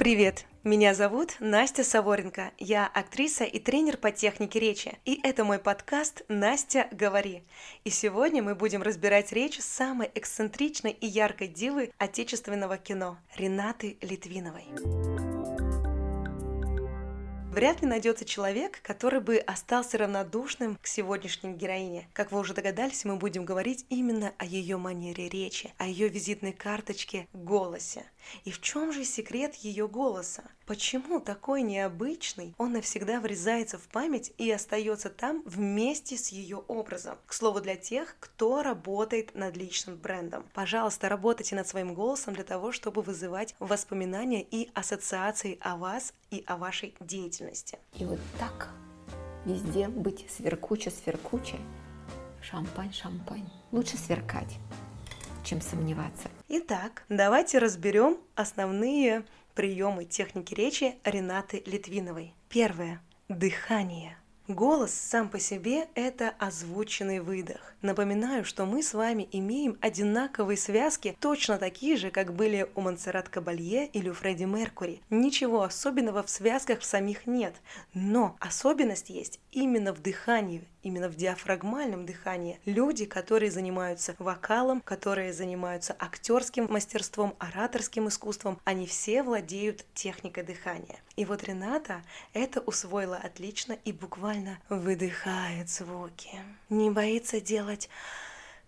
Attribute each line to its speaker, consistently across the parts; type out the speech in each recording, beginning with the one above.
Speaker 1: Привет! Меня зовут Настя Саворенко. Я актриса и тренер по технике речи. И это мой подкаст «Настя, говори». И сегодня мы будем разбирать речь самой эксцентричной и яркой дивы отечественного кино – Ренаты Литвиновой. Вряд ли найдется человек, который бы остался равнодушным к сегодняшней героине. Как вы уже догадались, мы будем говорить именно о ее манере речи, о ее визитной карточке голосе. И в чем же секрет ее голоса? Почему такой необычный он навсегда врезается в память и остается там вместе с ее образом? К слову, для тех, кто работает над личным брендом. Пожалуйста, работайте над своим голосом для того, чтобы вызывать воспоминания и ассоциации о вас и о вашей деятельности.
Speaker 2: И вот так везде быть сверкуче-сверкуче. Шампань-шампань. Лучше сверкать, чем сомневаться.
Speaker 1: Итак, давайте разберем основные приемы техники речи Ренаты Литвиновой. Первое. Дыхание. Голос сам по себе – это озвученный выдох. Напоминаю, что мы с вами имеем одинаковые связки, точно такие же, как были у Монсеррат Кабалье или у Фредди Меркури. Ничего особенного в связках в самих нет, но особенность есть именно в дыхании, именно в диафрагмальном дыхании. Люди, которые занимаются вокалом, которые занимаются актерским мастерством, ораторским искусством, они все владеют техникой дыхания. И вот Рената это усвоила отлично и буквально выдыхает звуки. Не боится делать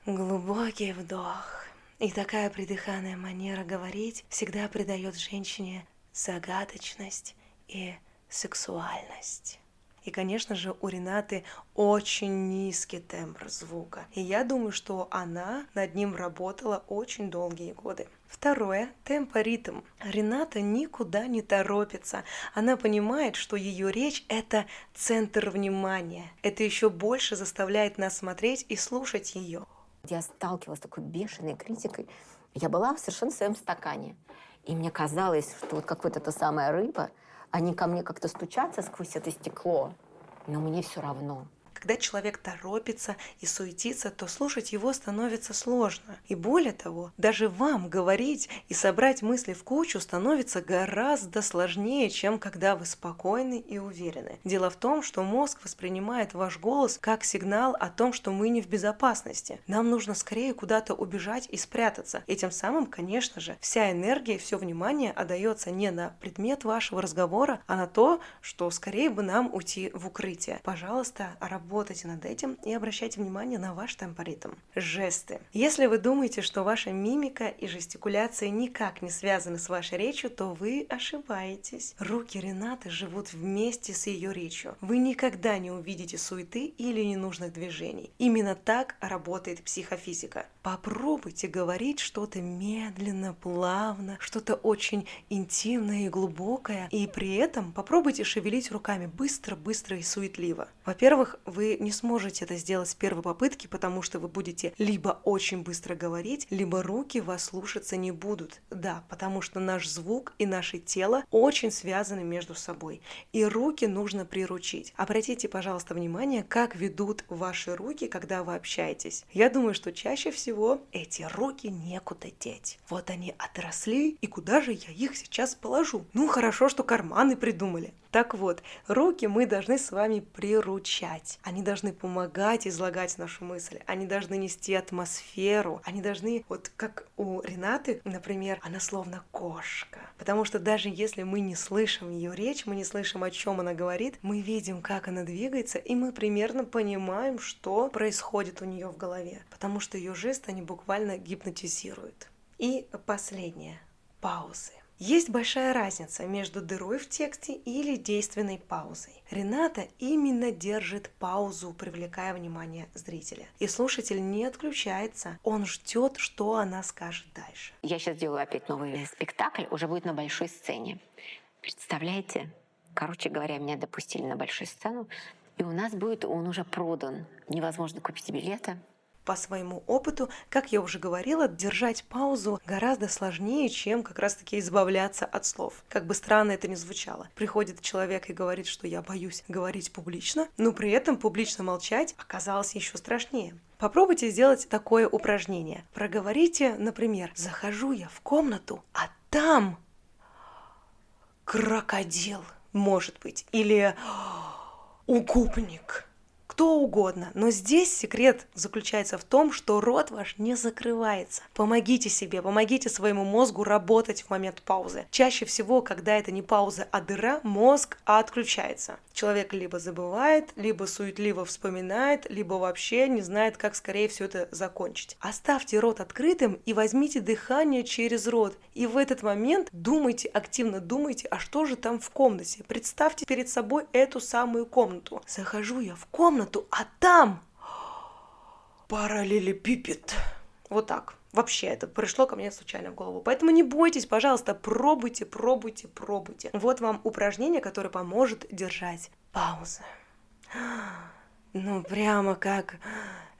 Speaker 1: глубокий вдох. И такая придыханная манера говорить всегда придает женщине загадочность и сексуальность. И, конечно же, у Ренаты очень низкий тембр звука. И я думаю, что она над ним работала очень долгие годы. Второе – темпоритм. Рената никуда не торопится. Она понимает, что ее речь – это центр внимания. Это еще больше заставляет нас смотреть и слушать ее.
Speaker 2: Я сталкивалась с такой бешеной критикой. Я была в совершенно своем стакане. И мне казалось, что вот как вот эта самая рыба – они ко мне как-то стучатся сквозь это стекло, но мне все равно.
Speaker 1: Когда человек торопится и суетится, то слушать его становится сложно. И более того, даже вам говорить и собрать мысли в кучу становится гораздо сложнее, чем когда вы спокойны и уверены. Дело в том, что мозг воспринимает ваш голос как сигнал о том, что мы не в безопасности. Нам нужно скорее куда-то убежать и спрятаться. И тем самым, конечно же, вся энергия и все внимание отдается не на предмет вашего разговора, а на то, что скорее бы нам уйти в укрытие. Пожалуйста, работайте работайте над этим и обращайте внимание на ваш темпоритм. Жесты. Если вы думаете, что ваша мимика и жестикуляция никак не связаны с вашей речью, то вы ошибаетесь. Руки Ренаты живут вместе с ее речью. Вы никогда не увидите суеты или ненужных движений. Именно так работает психофизика. Попробуйте говорить что-то медленно, плавно, что-то очень интимное и глубокое, и при этом попробуйте шевелить руками быстро, быстро и суетливо. Во-первых, вы не сможете это сделать с первой попытки, потому что вы будете либо очень быстро говорить, либо руки вас слушаться не будут. Да, потому что наш звук и наше тело очень связаны между собой. И руки нужно приручить. Обратите, пожалуйста, внимание, как ведут ваши руки, когда вы общаетесь. Я думаю, что чаще всего эти руки некуда деть. Вот они отросли, и куда же я их сейчас положу? Ну, хорошо, что карманы придумали. Так вот, руки мы должны с вами приручать. Они должны помогать излагать нашу мысль. Они должны нести атмосферу. Они должны, вот как у Ренаты, например, она словно кошка. Потому что даже если мы не слышим ее речь, мы не слышим, о чем она говорит, мы видим, как она двигается, и мы примерно понимаем, что происходит у нее в голове. Потому что ее жесты, они буквально гипнотизируют. И последнее. Паузы. Есть большая разница между дырой в тексте или действенной паузой. Рената именно держит паузу, привлекая внимание зрителя. И слушатель не отключается, он ждет, что она скажет дальше.
Speaker 2: Я сейчас делаю опять новый спектакль, уже будет на большой сцене. Представляете? Короче говоря, меня допустили на большую сцену, и у нас будет, он уже продан. Невозможно купить билеты
Speaker 1: по своему опыту, как я уже говорила, держать паузу гораздо сложнее, чем как раз-таки избавляться от слов. Как бы странно это ни звучало. Приходит человек и говорит, что я боюсь говорить публично, но при этом публично молчать оказалось еще страшнее. Попробуйте сделать такое упражнение. Проговорите, например, «Захожу я в комнату, а там крокодил, может быть, или укупник кто угодно. Но здесь секрет заключается в том, что рот ваш не закрывается. Помогите себе, помогите своему мозгу работать в момент паузы. Чаще всего, когда это не пауза, а дыра, мозг отключается. Человек либо забывает, либо суетливо вспоминает, либо вообще не знает, как скорее все это закончить. Оставьте рот открытым и возьмите дыхание через рот. И в этот момент думайте, активно думайте, а что же там в комнате. Представьте перед собой эту самую комнату. Захожу я в комнату, комнату, а там параллелепипед. Вот так. Вообще это пришло ко мне случайно в голову. Поэтому не бойтесь, пожалуйста, пробуйте, пробуйте, пробуйте. Вот вам упражнение, которое поможет держать паузы. Ну, прямо как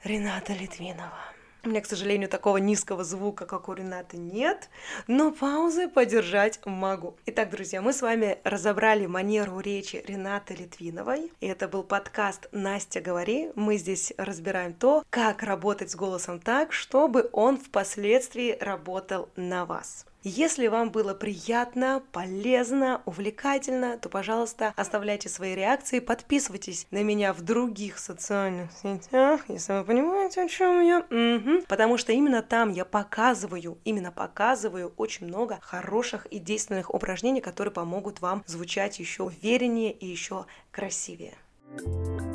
Speaker 1: Рената Литвинова. У меня, к сожалению, такого низкого звука, как у Ренаты, нет, но паузы подержать могу. Итак, друзья, мы с вами разобрали манеру речи Ренаты Литвиновой. И это был подкаст «Настя, говори». Мы здесь разбираем то, как работать с голосом так, чтобы он впоследствии работал на вас. Если вам было приятно, полезно, увлекательно, то, пожалуйста, оставляйте свои реакции, подписывайтесь на меня в других социальных сетях, если вы понимаете, о чем я. Угу. Потому что именно там я показываю, именно показываю очень много хороших и действенных упражнений, которые помогут вам звучать еще увереннее и еще красивее. thank you